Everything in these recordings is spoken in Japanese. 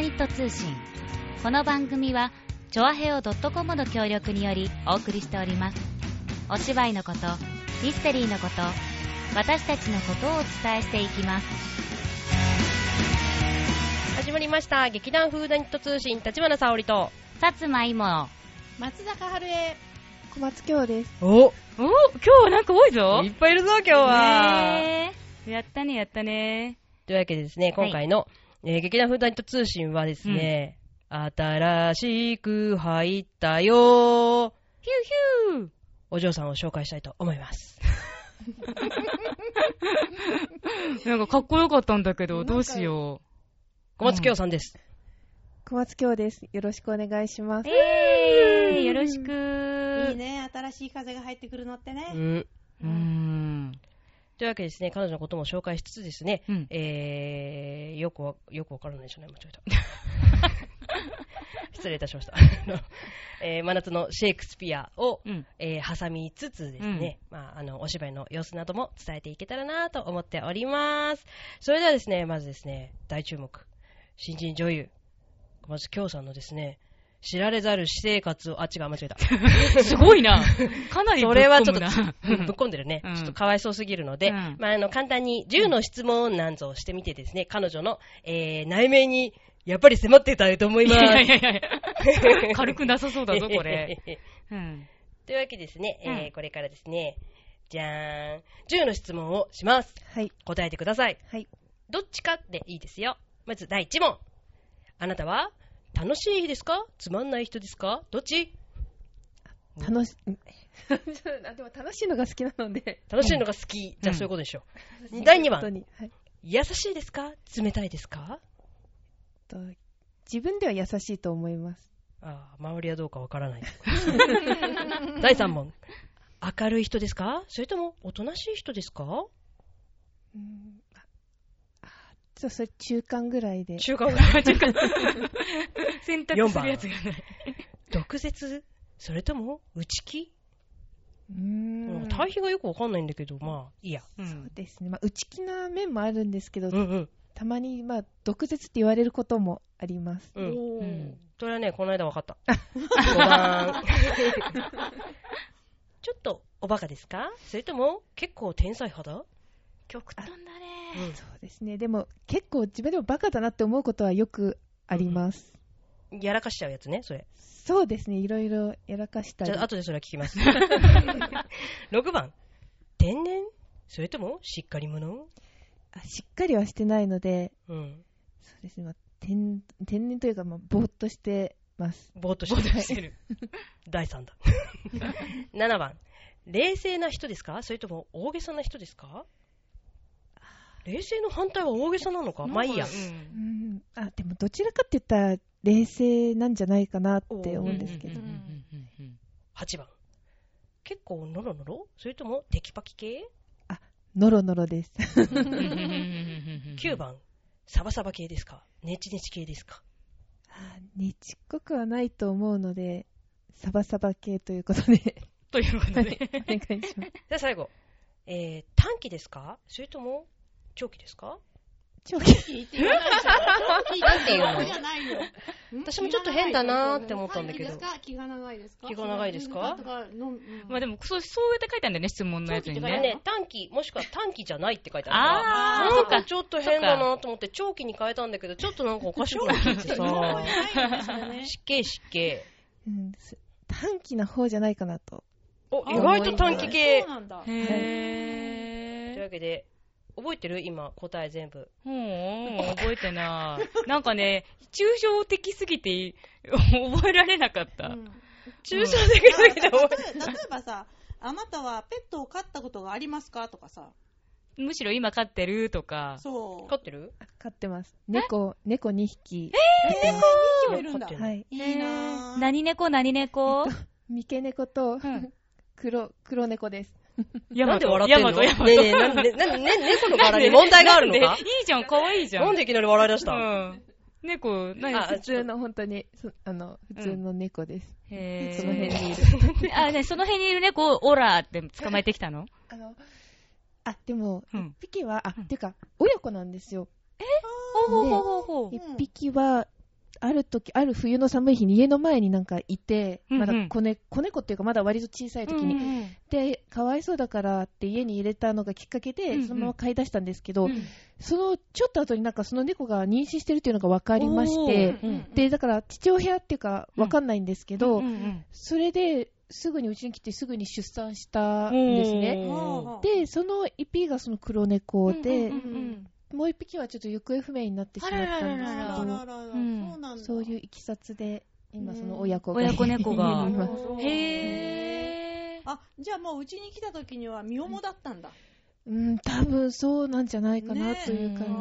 ダニット通信。この番組はチョアヘオ .com の協力によりお送りしております。お芝居のことミステリーのこと私たちのことをお伝えしていきます。始まりました。劇団フーダニット通信立花沙織と。薩摩いも松坂春江。小松京です。お。お今日はなんか多いぞ。いっぱいいるぞ今日は、やったねやったね。というわけでですね今回の、えー劇団フーダニット通信はですね、新しく入ったよ。ーヒューヒューお嬢さんを紹介したいと思います。なんかかっこよかったんだけどどうしよ小松京さんです、小松京です。よろしくお願いしまうす。えー、よろしく。いいね。新しい風が入ってくるのってね、うん。うーんというわけでですね彼女のことも紹介しつつですね、うん。えー、よくわよくわからないでしょうね間違えた失礼いたしました、えー真夏のシェイクスピアを、うん。えー挟みつつですね、まあ、あのお芝居の様子なども伝えていけたらなと思っております。それではですねまずですね大注目。新人女優。小松京さんのですね知られざる私生活をあ違う間違えた すごいなかなりそれはちょっと ぶっ込んでるね、うんちょっとかわいそうすぎるので、うんまあ、あの簡単に10の質問なんぞをしてみてですね彼女の、えー内面にやっぱり迫ってたいと思いいます。やいやいやいや 軽くなさそうだぞこれうんというわけでですね、えーうんこれからですね、じゃーん、10の質問をします。はい。答えてください。はい。どっちかでいいですよ。まず第1問。あなたは？楽しいですか？つまんない人ですか？どっち？楽し、ん あでも楽しいのが好きなので。楽しいのが好き。じゃあうんそういうことでしょう。第2番。はい。優しいですか？冷たいですか？と自分では優しいと思います。ああ、周りはどうかわからない。第3問。明るい人ですか？それともおとなしい人ですか？うんちょっとそれ中間ぐらいで。中間 選択するやつがない毒舌？それとも内気、うーん。対比がよくわかんないんだけど、まあ、いいや。うそうんですね。まあ、内気な面もあるんですけど、うんうん。たまに、まあ、毒舌って言われることもあります。うん。うんそれはね、この間わかった。5番。ちょっとおバカですか？それとも結構天才派だ？極端だねうんそうですね。でも、結構自分でもバカだなって思うことはよくあります。やらかしちゃうやつね、それ。そうですね。いろいろやらかしたりじゃ。あ、後でそれは聞きます。6番。天然？それともしっかり者？あしっかりはしてないので、うん。そうですね。まあ、天天然というか、まあ、ぼーっとしてます。ぼーっとしてる。してる。第3だ。7番。冷静な人ですか？それとも大げさな人ですか？冷静の反対は大げさなのか？まあいいや。ううんん。あ、でもどちらかって言ったら、冷静なんじゃないかなって思うんですけどうん。うんうんうん8番。結構ノロノロそれともテキパキ系ノロノロです。うんうんうんうんうんうん ?9 番。サバサバ系ですかネチネチ系ですかあねちっこくはないと思うので、サバサバ系ということで、ということはいでお願いします。じゃあ最後。えー、短期ですかそれとも長期ですか？長期。聞いてないじゃないよ私もちょっと変だなーって思ったんだけど。気が長いですか？気が長いですか？まあでもそうそうやって書いてあるんだよね質問のやつにね。ね、短期、もしくは短期じゃないって書いてあるあー。から、そっか。なんかちょっと変だなと思って長期に変えたんだけど、ちょっとなんかおかしいなってさ、ないんですよね。湿気湿気。うん、す。短期な方じゃないかなと。お、意外と短期系。そう。なんだ。へというーわけで、覚えてる？今、答え全部。ほー覚えてない。なんかね、抽象的すぎて覚えられなかった。うん抽象的すぎて例え覚え例えばさあなたはペットを飼ったことがありますか？とかさむしろ今飼ってるとか。そう飼ってる？あ飼ってます。猫、猫2匹。えー、2匹もいるんだ飼ってるはい。いいなぁ何猫何猫？三毛猫とん黒、黒猫です。ヤマト、なんで笑ってんの？ヤマト、ヤマト。ねえねえ、なんで、なんで、ね、猫の柄に問題があるのか？いいじゃん、可愛いじゃん。なんでいきなり笑い出した？うん。猫、何？あ普通の本当に、そあの、普通の猫です。へーその辺にいる。あ、ね、その辺にいる猫をオラーって捕まえてきたの？あの、あ、でも、うん一匹は、あ、うんてか、親子なんですよ。ほうほうほうほうほう。一匹は、ある時、ある冬の寒い日に家の前になんかいて、うんうん。まだ子,、ね、子猫っていうかまだ割と小さい時に、うんうんで、かわいそうだからって家に入れたのがきっかけで、うんうん。そのまま飼い出したんですけど、うん。そのちょっと後になんかその猫が妊娠してるっていうのが分かりまして、おー。で、だから父親っていうか分かんないんですけど、うんうんそれですぐにうちに来てすぐに出産したんですね。で、その一匹がその黒猫で、うんうんうんもう一匹はちょっと行方不明になってしまったんですけど、らららうんそういういきさつで、今その親子が親子猫がへー。あ、じゃあもううちに来た時には身重だったんだ。うん、多分そうなんじゃないかなねという感うん。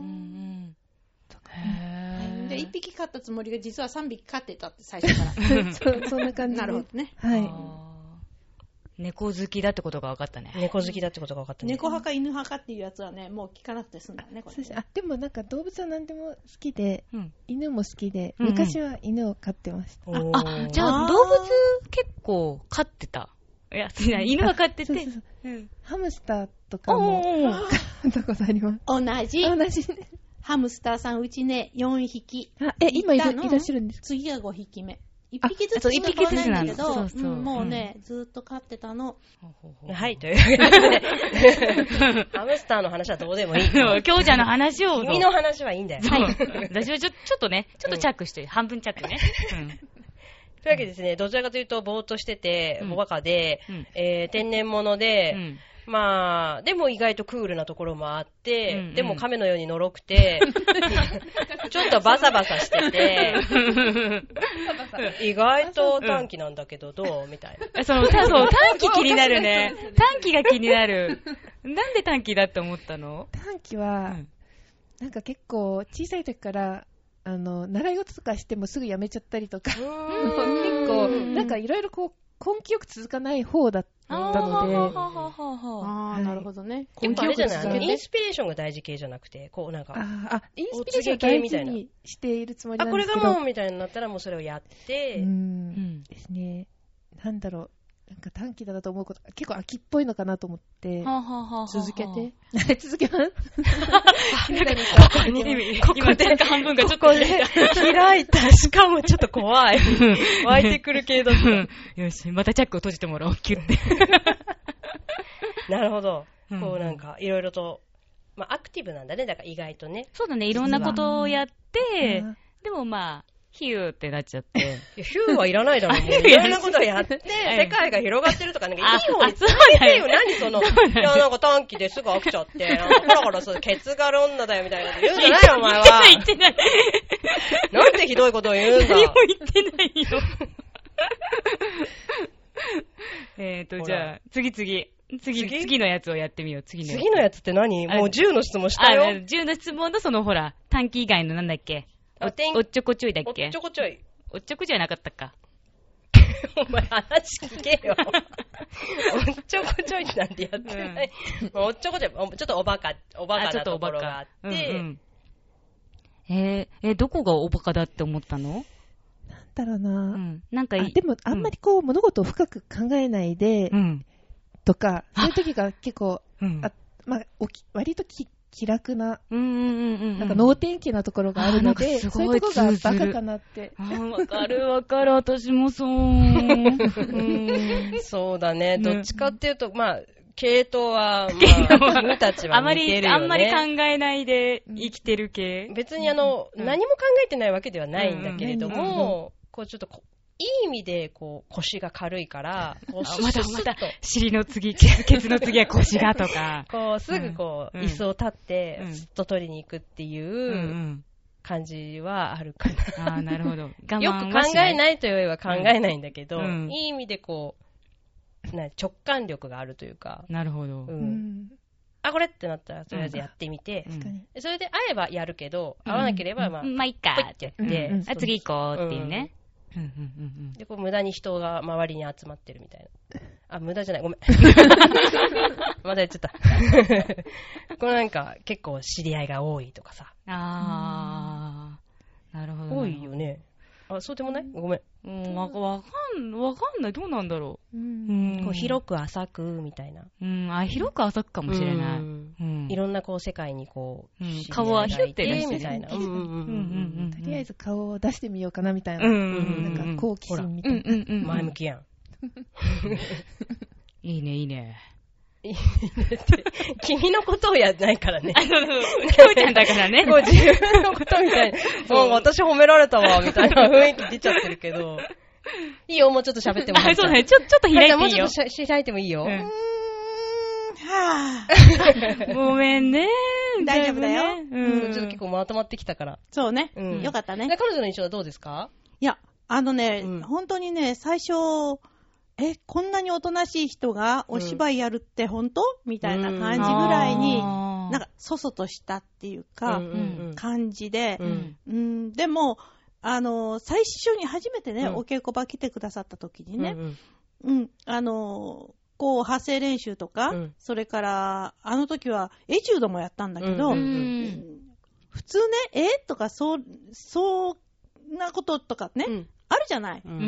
うん。へーで、一匹飼ったつもりが実は三匹飼ってたって最初かじで。そん。な感じで。ら。なるほどね。はい。猫好きだってことが分かったね。猫好きだってことが分かったね。猫派か犬派かっていうやつはね、もう聞かなくて済んだね、これあでもなんか動物は何でも好きで、うん犬も好きで、うんうん昔は犬を飼ってました。おーあ、じゃあ動物結構飼ってた？いや、犬は飼ってて。そうそうそううんハムスターとかも飼ったことあります。同じ。同じね。ハムスターさんうちね、4匹。あ、え、今いらっしゃるんですか？次が5匹目。1あ匹ずつそうしか飼わないんだけど、一匹ずつなんだそうそううんもうね、ずーっと飼ってたの。はい、というわけで、ハムスターの話はどうでもいい。強者の話を。君の話はいいんだよ。そう。私はちょちょっとね、ちょっとチャックして、半分チャックね。というわけでですね、どちらかというと、ぼーっとしてて、うんおバカで、うんえー天然物で、うんまあ、でも意外とクールなところもあって、うんうん。でも亀のようにのろくて、ちょっとバサバサしてて、意外と短期なんだけど、どう？みたいな。そそう、短期気になるね。短期が気になる。なんで短期だって思ったの？短期うは、ん。なんか結構小さい時から、あの、習い事とかしてもすぐやめちゃったりとか、結構、なんかいろいろこう、根気よく続かない方だったので、あはいあなるほどね。結構あれじゃない？インスピレーションが大事系じゃなくて、こうなんか、ああ、インスピレーションを大事にしているつもりあ、これなんですけど、がもうみたいになったらもうそれをやって、ううんん。ですね。なんだろう。なんか短期だなと思うこと、結構秋っぽいのかなと思って、続けて。続けます？今、手半分がちょっと開いた。しかもちょっと怖い。湧いてくる系だっうんよし、またチャックを閉じてもらおう、キュッて。た。なるほど。うんこうなんか、いろいろと、まあアクティブなんだね。だから意外とね。そうだね、いろんなことをやってうん、でもまあ、ヒューってなっちゃって。ヒューはいらないだろ う。もうあいろんなことをやって、い世界が広がってるとか、なんかあいいように伝えてよ。何その、いや、なんか短期ですぐ飽きちゃって、なんかほらほら、そう、ケツがロンナだよみたいなこと言うんじゃないよ、お前は。言ってない、なんてひどいことを言うんだ。何も言ってないよ。えーと、じゃあ、次次。次、次？次のやつをやってみよう、次のやつ。次のやつって何？あもう10の質問したあ、よ。10の質問のそのほら、短期以外のなんだっけ？あ天おっちょこちょいだっおっけちょこちょい。おっちょこちょいなかったか？お前話聞けよ。おっちょこちょいなんてやってない。おっちょこちょい、おちょっとおバカ、おバカなところがあって、うんうんえー、え、どこがおバカだって思ったの？なんだろうな、うん。なんかでも、あんまりこう、物事を深く考えないで、うん。とか、そういう時が結構、うん。あまあ、おき割とき気楽な、うんうんうんうん。なんか能天気なところがあるので、そういうところがバカかなって。わかるわかる、私もそう。うんそうだね。ねどっちかっていうと、まあ、系統は、統はまあ、君たちはあまり、似てるよね。あんまり考えないで生きてる系。別にあの、うん何も考えてないわけではないんだけれどうんも、こうちょっとこいい意味で、こう、腰が軽いから、こう、あまたスッスッスッまたと、尻の次、ケツケツの次は腰がとか。こう、すぐこう、うん椅子を立ってう、んすっと取りに行くっていう感じはあるかな。ああ、なるほど。よく考えい。ないというよりは考えないんだけど、うんいい意味でこう、な直感力があるというか、なるほどう。。うんん。あ、これってなったら、とりあえずやってみて。それで合えばやるけど、合わなければ、まあ、うんまあ、いっかってやって、あ、次行こうっていうね。うんうんうんで、こう無駄に人が周りに集まってるみたいな。あ、無駄じゃない、ごめん。まだやっちゃった。これなんか結構知り合いが多いとかさ。うん。ああ、なるほど。多いよね。あ、そうでもない？ごめん。うん、わわかん、わかんない。どうなんだろうう。うんん。こう広く浅くみたいな。うん、あ、広く浅くかもしれない。うんうん。いろんなこう世界にこう、うん顔はヒュッて出してるみたいな。とりあえず顔を出してみようかなみたいな。うん。なんか好奇心みたいな。うんうんうん。前向きやん。いいね、いいね。君のことをやんないからね。あの、きょう ちゃんだからね。こう自分のことみたいな。もう私褒められたわ、みたいな 雰囲気出ちゃってるけど。いいよ、もうちょっと喋ってもらあ、そうだね。ちょ、ちょっと開いていいよもうちょっ。とし開いてもいいよ。うんうーん、はぁ。ごめんね。大丈夫だようん。ちょっと結構まとまってきたから。そうね。うんよかったねで。彼女の印象はどうですかいや、あのね、うん本当にね、最初、え、こんなにおとなしい人がお芝居やるって本当、みたいな感じぐらいに、なんか、そそとしたっていうか、うんうんうん。感じで。う、うん。うん、でも、あの、最初に初めてね、うん。お稽古場来てくださった時にね、うんうん。うん、あの、こう、発声練習とか、うん。それから、あの時は、エチュードもやったんだけど、ううんうん。ん。普通ね、え？とか、そう、そんなこととかね、うんあるじゃない、うん。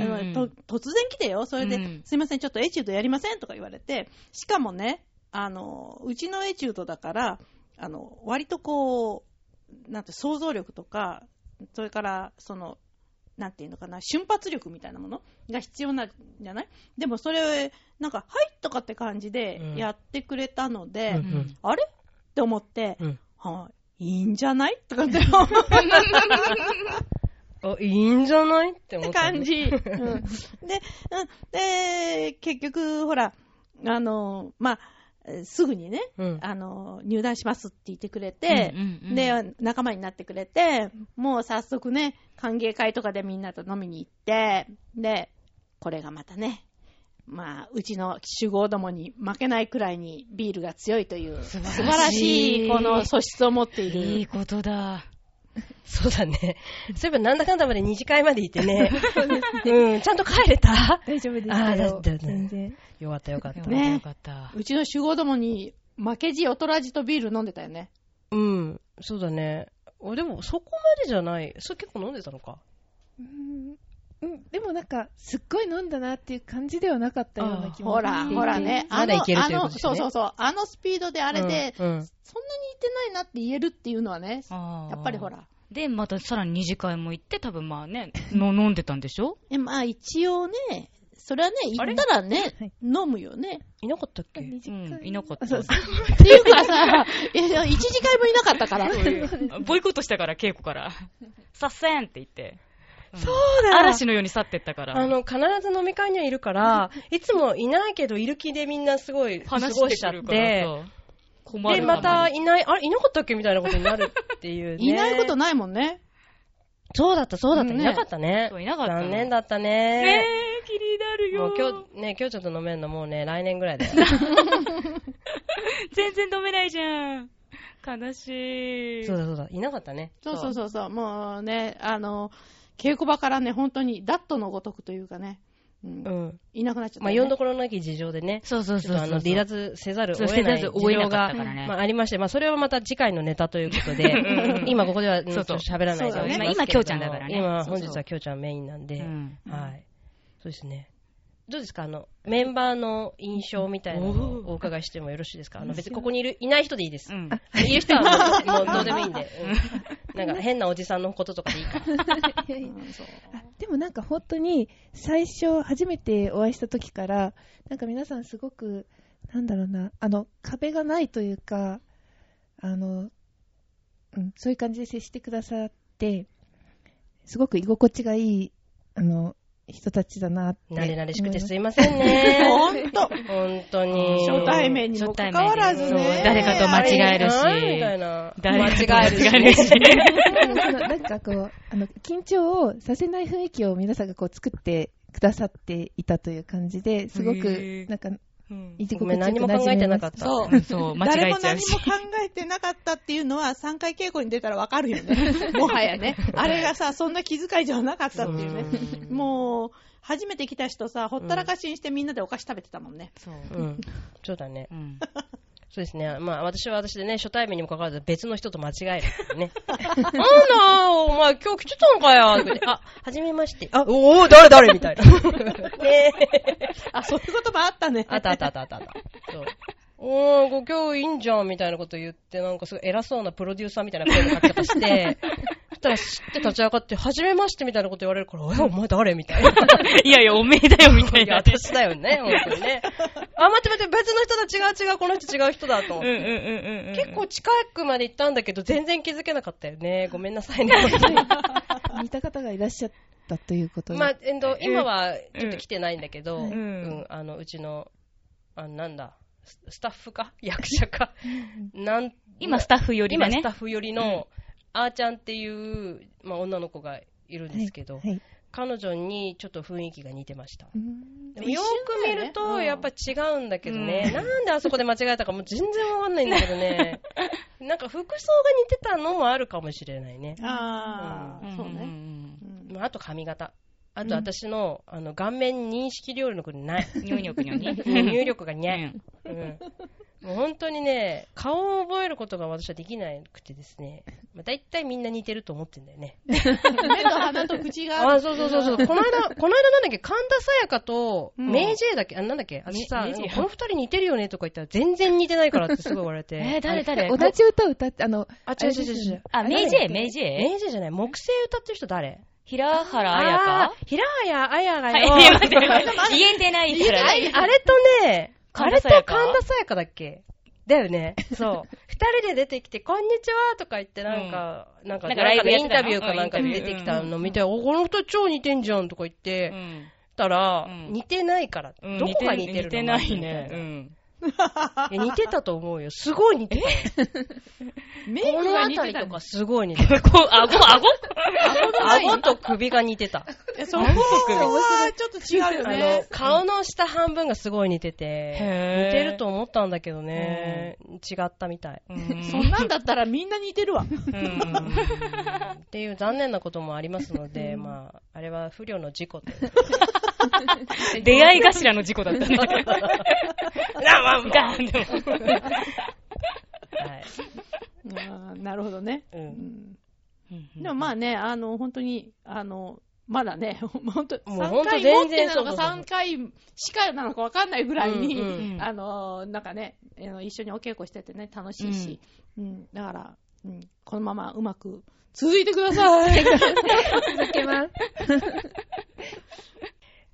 突然来てよ。それで、うんすいません、ちょっとエチュードやりません？とか言われて、しかもね、あの、うちのエチュードだから、あの、割とこう、なんて、想像力とか、それから、その、なんていうのかな、瞬発力みたいなものが必要なんじゃない？でもそれ、なんか、はいとかって感じでうん。やってくれたので、うんうん。あれ？って思って、うん。はい、いいんじゃない？とかって あ、いいんじゃないって思ったね。感じ。うん、で、うん、で、結局、ほら、あの、まあ、えーすぐにね、うん。あの、入団しますって言ってくれて、うんうんうんで、仲間になってくれて、もう早速ね、歓迎会とかでみんなと飲みに行って、で、これがまたね、まあ、うちの酒豪どもに負けないくらいにビールが強いという、素晴らしい、この素質を持っている。いいことだ。そうだね。そういえばなんだかんだまで2次会まで行って ね。うん、ちゃんと帰れた？大丈夫ですあーけど、だったね全然。よかったよかった。ねよかった。うちの酒豪どもに負けじ劣らじとビール飲んでたよね。うん、そうだね。おでも、そこまでじゃない。それ結構飲んでたのか？うんうん、でもなんか、すっごい飲んだなっていう感じではなかったような気もほら、ほらね。まだいけるあの、ということですねそうそうそう。あのスピードであれで、うんうんそんなにいってないなって言えるっていうのはね、ややっぱりほ。ら。で、またさらに二次会も行って、多分まあね、の飲んでたんでしょ？えまあ一応ね、それはね、行ったらねはい、飲むよね。いなかったっけ？二次会？うんいなかったうそうっていうかさ、いや一次会もいなかったから。ボイコットしたから、稽古から。さっせんって言って。そうだ嵐のように去ってったから。あの、必ず飲み会にはいるから、いつもいないけど、いる気でみんなすごい過話ごしちゃっしてて、さ。困で、るまたいない、あれ、いなかったっけみたいなことになるっていうね。いないことないもんね。そうだった、そうだった、うんねいなかったね。そういなかったの残念だったねね。え、気になるよ。もう今日、ね、今日ちょっと飲めるのもうね、来年ぐらいだよ。全然飲めないじゃん。悲しい。そうだそうだ、いなかったね。そうそうそうそう。もうね、あの、稽古場からね、本当にダットのごとくというかね、うん。うん。いなくなっちゃった、まあ、ね。読んどころなき事情でね、そうそうそうあの、離脱せざるを得ない事情がねまあ、ありまして、まあ、それはまた次回のネタということで う、ん今ここでは、ちょっと喋らないで今今きょうちゃんだからね。今、本日はきょうちゃんメインなんで、うん。はい。そうですね。どうですか？あの、メンバーの印象みたいなのをお伺いしてもよろしいですか？あの、別にここにいる、いない人でいいです。うん。いる人はもうもうどうでもいいんで。うんなんか変なおじさんのこととかでいいから。いやいやうんそうあでもなんか本当に最初初めてお会いした時からなんか皆さんすごくなんだろうなあの壁がないというかあの、うん、そういう感じで接してくださってすごく居心地がいいあの人たちだなって慣れ慣れしくて思すいませんね。ほんと。本当に。初対面にもかかわらずそうね。誰かと間違えるしはいみたいな。誰間かと違えるし。間違えるしうんそのなんかこうあの緊張をさせない雰囲気を皆さんがこう作ってくださっていたという感じですごへくーなんかうん居ごめん、何も考えてなかった。そううんそう、間違誰も何もえちゃうし。考えてなかったっていうのは3回稽古に出たらわかるよ ね。もはやね。あれがさ、そんな気遣いじゃなかったっていうね。うんもう、初めて来た人さ、ほったらかしにしてみんなでお菓子食べてたもんね。そう。うん。そうだねう。ん。そうですね。まあ、私は私でね、初対面にもかかわらず別の人と間違えるね。なんだお前今日来てたのかよってあ、はじめまして。あ、おお誰誰？みたいな。ね。あ、そういうこともあったね。あったあったあったあったあった。そう。おー、ご今日いいんじゃんみたいなこと言って、なんかすごい偉そうなプロデューサーみたいな声の書き方して、そしたら知って立ち上がって、はじめましてみたいなこと言われるから、え、お前誰みたいな。いやいや、おめえだよ、みたいいや、な。私だよね、本当にね。あ、待って待って、別の人だ、違う違う、この人違う人だと思って。うんうんうんうんうん。結構近くまで行ったんだけど、全然気づけなかったよね。ごめんなさいね。似た方がいらっしゃったということで。まあ、えっと、今はちょっと来てないんだけど、ううんん、あの、うちの、あなんだ、ススタッフか？役者か？なん今、スタッフよりだね今スタ。ッフ寄りの、あーちゃんっていう、まあ、女の子がいるんですけど、はい。彼女にちょっと雰囲気が似てました。うんでもよく見ると、やっぱ違うんだけどね、うんなんであそこで間違えたかもう全然わかんないんだけどね、なんか服装が似てたのもあるかもしれないね。ああ、そうね。ああと髪型。あと私の,、あの顔面認識料理の子 にな い。うん。入力にに。入力がにゃんうんもう本当にね、顔を覚えることが私はできなくてですね、まあ、大体みんな似てると思ってんだよね。目と鼻と口が。あ、そうそうそうそう。この間、この間なんだっけ、神田沙也加と、うん。メイジェイだっけ、あ、なんだっけ、私さ、メイジェイ。この二人似てるよねとか言ったら全然似てないからってすごい言われて。えー、誰誰？同じ歌を歌って、あの、あ、違う違う違う。あ、メイジェイ、メイジェイ？メイジェイじゃない、木星歌ってる人誰？平原綾香？平綾綾がはい、言えてないからね。あれとね、あれと神田沙也加だっけ？だよね。そう。二人で出てきて、こんにちはとか言って、なんか、なんか、なんかラインタビューかなんかで出てきたの見て、お、この人超似てんじゃんとか言ってう、んたら、うん。似てないから。うん。どこが似てるの？似てないね。いや似てたと思うよ。すごい似てたよ。メイクこのが似てたあたりとかすごい似てた。顎、顎？顎と首が似てた。えそこはちょっと違うよあのね、。顔の下半分がすごい似てて、似てると思ったんだけどね、違ったみたい。うんそんなんだったらみんな似てるわ。うんっていう残念なこともありますので、まあ、あれは不慮の事故と。出会い頭の事故だったね。な まあまガーンでも。はい。あーなるほどね。うんうんでもまあね、あの、本当に、あの、まだね、本当もう本3回当全然持ってなのかそうそうそう3回しかなのかわかんないぐらいに、うんうんあの、なんかね、あの一緒にお稽古しててね、楽しいし、うん、だから、うん、このままうまく続いてください。続けます。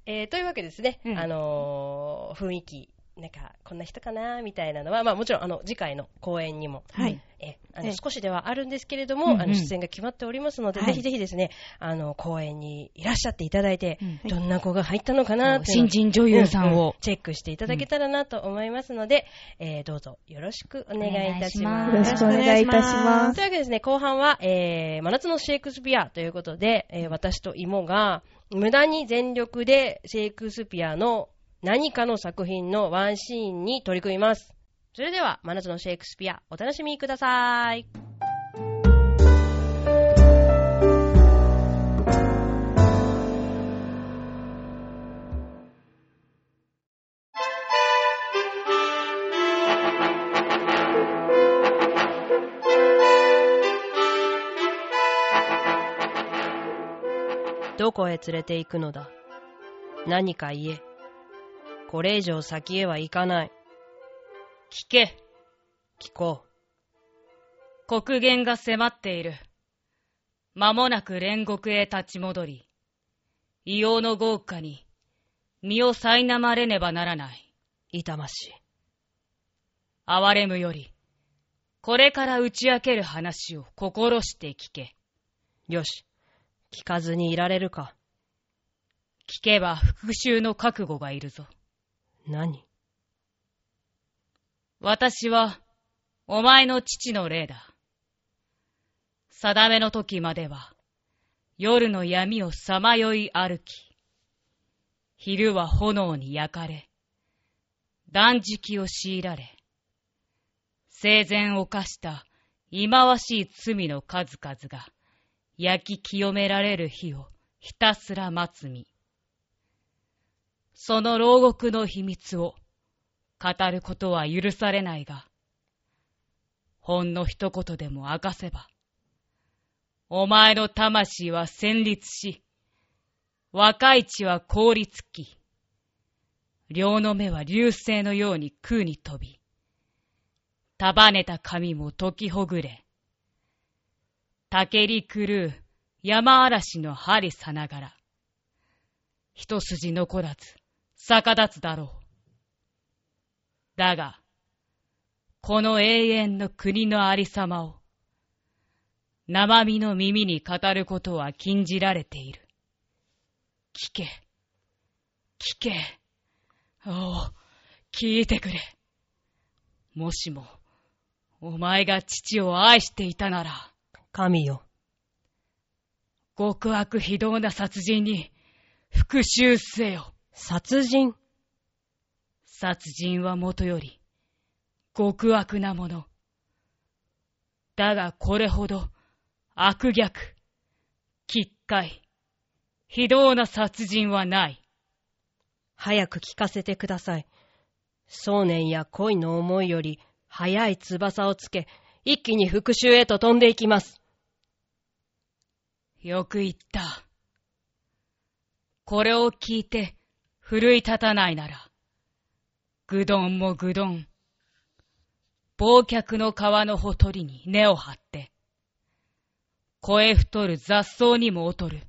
えーというわけですね、うんあのー雰囲気、なんか、こんな人かな、みたいなのは、まあもちろん、あの、次回の公演にも、はい。えあのええ少しではあるんですけれども、あの出演が決まっておりますので、はいぜひぜひですね、あの、公演にいらっしゃっていただいて、うんどんな子が入ったのかな新人女優さんを。チェックしていただけたらなと思いますので、えーどうぞよろしくお願いいたします。よろしくお願いいたします。というわけでですね、後半は、えー、真夏のシェイクスピアということで、えー私と妹が無駄に全力でシェイクスピアの何かの作品のワンシーンに取り組みます。それでは、真夏のシェイクスピア、お楽しみください。どこへ連れて行くのだ？何か言え。これ以上先へは行かない。聞け。聞こ国限が迫っている。間もなく煉獄へ立ち戻り、異様の豪華に身を苛まれねばならない。う。痛ましい。哀れむより、これから打ち明ける話を心して聞け。よし。聞かずにいられるか。聞けば復讐の覚悟がいるぞ。何？私は、お前の父の霊だ。定めの時までは、夜の闇をさまよい歩き、昼は炎に焼かれ、断食を強いられ、生前犯した忌まわしい罪の数々が焼き清められる日をひたすら待つ身。その牢獄の秘密を語ることは許されないが、ほんの一言でも明かせば、お前の魂は戦慄し、若い血は凍りつき、両の目は流星のように空に飛び、束ねた髪も解きほぐれ、竹り狂う山嵐の針さながら、一筋残らず逆立つだろう。だが、この永遠の国のありさまを、生身の耳に語ることは禁じられている。聞け、聞け、おお、聞いてくれ。もしも、お前が父を愛していたなら、神よ。極悪非道な殺人に復讐せよ。殺人殺人はもとより極悪なもの。だがこれほど悪逆、奇怪、非道な殺人はない。早く聞かせてください。想念や恋の思いより早い翼をつけ、一気に復讐へと飛んでいきます。よく言った。これを聞いて、奮い立たないなら、ぐどんもぐどん、忘却の川のほとりに根を張って、声太る雑草にも劣る。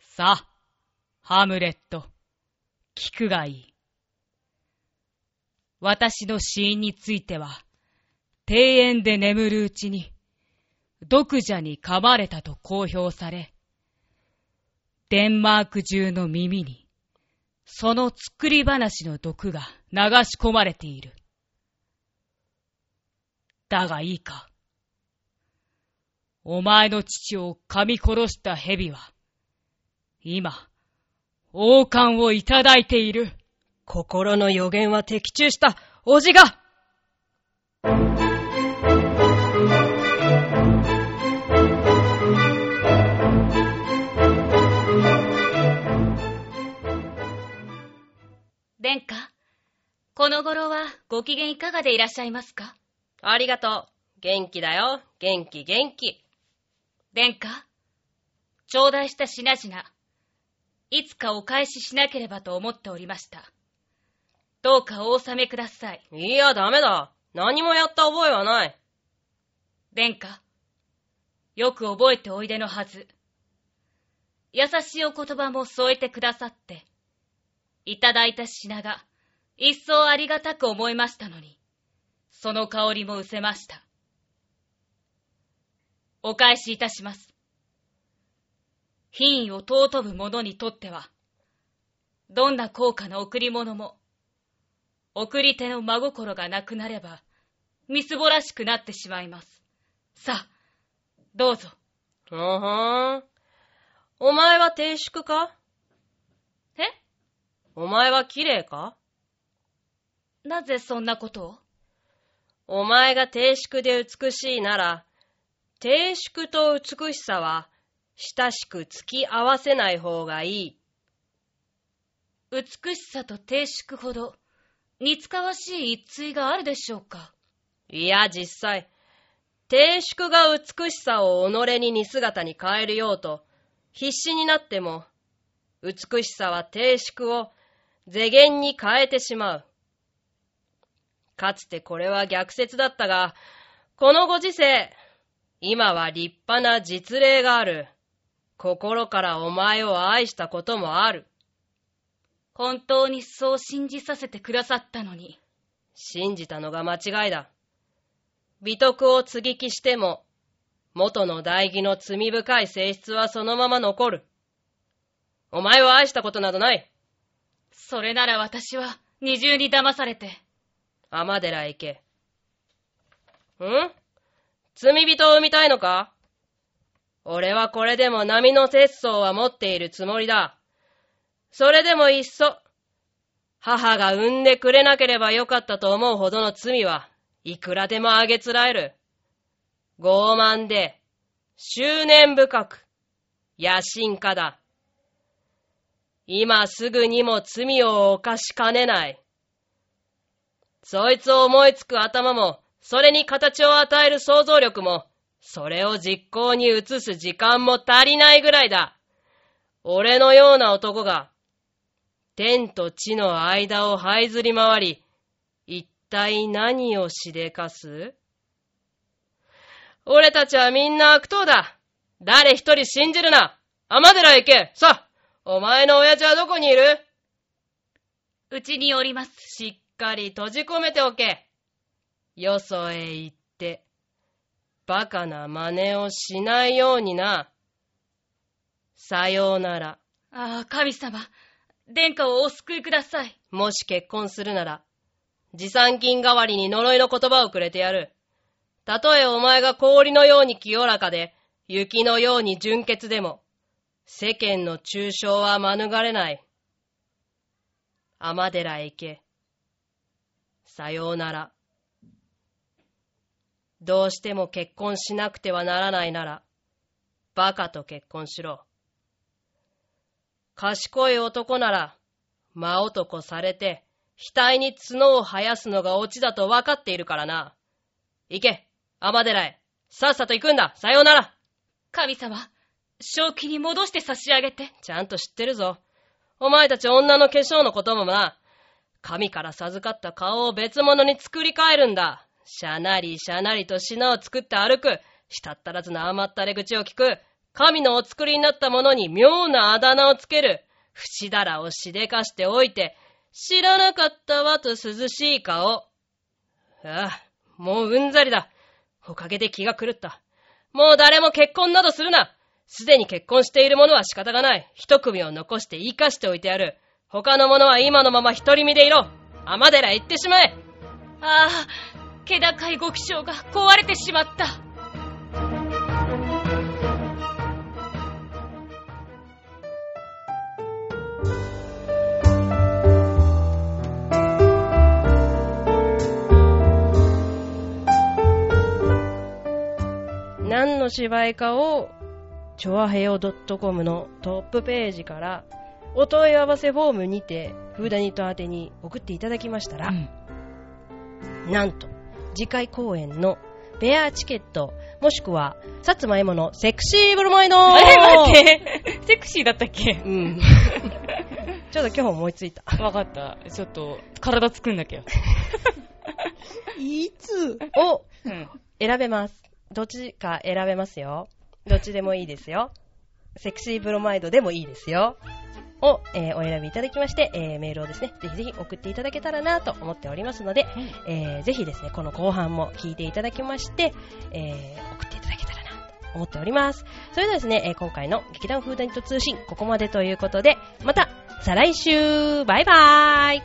さあ、ハムレット、聞くがいい。私の死因については、庭園で眠るうちに、毒蛇に噛まれたと公表され、デンマーク中の耳に、その作り話の毒が流し込まれている。だがいいか。お前の父を噛み殺した蛇は、今、王冠をいただいている。心の予言は的中した、おじが殿下、この頃はご機嫌いかがでいらっしゃいますか？ありがとう。元気だよ。元気元気。殿下、頂戴した品々、いつかお返ししなければと思っておりました。どうかお納めください。いや、ダメだ。何もやった覚えはない。殿下、よく覚えておいでのはず。優しいお言葉も添えてくださって、いただいた品が、一層ありがたく思いましたのに、その香りも失せました。お返しいたします。品位を尊ぶ者にとっては、どんな高価な贈り物も、贈り手の真心がなくなれば、みすぼらしくなってしまいます。さあ、どうぞ。ふんん。お前は定宿か？お前は綺麗か？なぜそんなことを？お前が定宿で美しいなら、定宿と美しさは親しく付き合わせない方がいい。美しさと定宿ほど似つかわしい一対があるでしょうか？いや、実際、定宿が美しさを己に似姿に変えるようと、必死になっても、美しさは定宿を世間に変えてしまう。かつてこれは逆説だったが、このご時世、今は立派な実例がある。心からお前を愛したこともある。本当にそう信じさせてくださったのに。信じたのが間違いだ。美徳を継ぎ木しても、元の代義の罪深い性質はそのまま残る。お前を愛したことなどない。それなら私は二重に騙されて。天寺へ行け。ん？罪人を産みたいのか？俺はこれでも波の節操は持っているつもりだ。それでもいっそ、母が産んでくれなければよかったと思うほどの罪はいくらでもあげつらえる。傲慢で、執念深く、野心家だ。今すぐにも罪を犯しかねない。そいつを思いつく頭も、それに形を与える想像力も、それを実行に移す時間も足りないぐらいだ。俺のような男が、天と地の間を這いずり回り、一体何をしでかす？俺たちはみんな悪党だ誰一人信じるな天寺へ行けさあお前の親父はどこにいる？うちにおります。しっかり閉じ込めておけよそへ行って、バカな真似をしないようにな。さようなら。ああ、神様。殿下をお救いください。もし結婚するなら、持参金代わりに呪いの言葉をくれてやる。たとえお前が氷のように清らかで、雪のように純潔でも、世間の中傷は免れない。天寺へ行け。さようなら。どうしても結婚しなくてはならないなら、バカと結婚しろ。賢い男なら、真男されて、額に角を生やすのがオチだと分かっているからな。行け、天寺へ。さっさと行くんだ。さようなら。神様。正気に戻して差し上げて。ちゃんと知ってるぞ。お前たち女の化粧のこともな、神から授かった顔を別物に作り変えるんだ。しゃなりしゃなりと品を作って歩く。したったらずな甘ったれ口を聞く。神のお作りになったものに妙なあだ名をつける。節だらをしでかしておいて、知らなかったわと涼しい顔。ああ、もううんざりだ。おかげで気が狂った。もう誰も結婚などするな。すでに結婚している者は仕方がない。一組を残して生かしておいてやる。他の者は今のまま独り身でいろ。天寺へ行ってしまえ。ああ、気高いご気性が壊れてしまった。何の芝居かを、チョアヘヨ .com のトップページから、お問い合わせフォームにて、フーダニット宛てに送っていただきましたら、うんなんと、次回公演のペアチケット、もしくは、薩摩エモのセクシーブロマイドあれ待って。セクシーだったっけ？うん。ちょっと今日思いついた。わかった。ちょっと、体作んなきゃ。いつをうん。選べます。どっちか選べますよ。どっちでもいいですよ。セクシーブロマイドでもいいですよ。を、えーお選びいただきまして、えーメールをですね、ぜひぜひ送っていただけたらなと思っておりますので、えーぜひですね、この後半も聞いていただきまして、えー送っていただけたらなと思っております。それではですね、えー今回の劇団フーダニット通信、ここまでということで、また、再来週バイバーイ